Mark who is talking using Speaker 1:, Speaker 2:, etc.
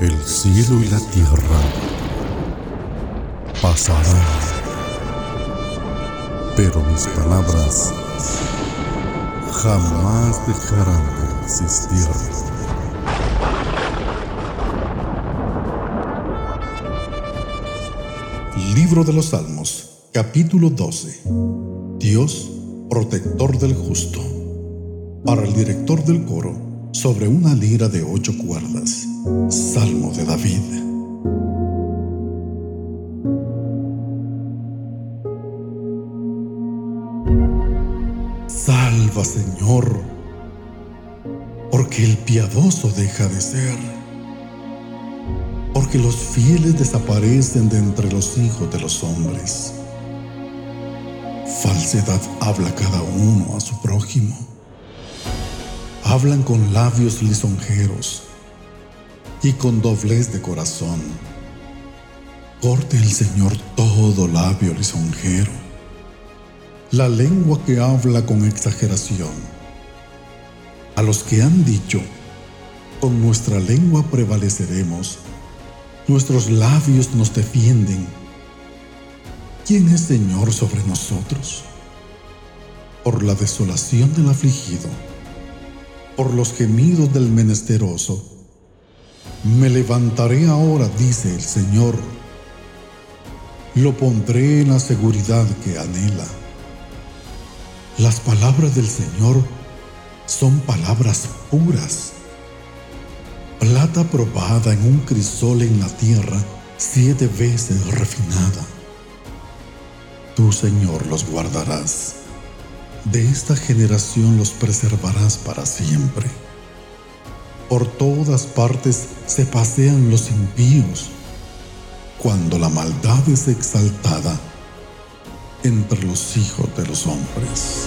Speaker 1: El cielo y la tierra pasarán, pero mis palabras jamás dejarán de existir.
Speaker 2: Libro de los Salmos, capítulo 12. Dios, protector del justo. Para el director del coro, sobre una lira de ocho cuerdas. Salmo de David. Salva, Señor, porque el piadoso deja de ser, porque los fieles desaparecen de entre los hijos de los hombres. Falsedad habla cada uno a su prójimo. Hablan con labios lisonjeros y con doblez de corazón. Corte el Señor todo labio lisonjero, la lengua que habla con exageración. A los que han dicho, con nuestra lengua prevaleceremos, nuestros labios nos defienden. ¿Quién es Señor sobre nosotros? Por la desolación del afligido, por los gemidos del menesteroso, me levantaré ahora, dice el Señor. Lo pondré en la seguridad que anhela. Las palabras del Señor son palabras puras. Plata probada en un crisol en la tierra, siete veces refinada. Tú, Señor, los guardarás. De esta generación los preservarás para siempre. Por todas partes se pasean los impíos, cuando la maldad es exaltada entre los hijos de los hombres.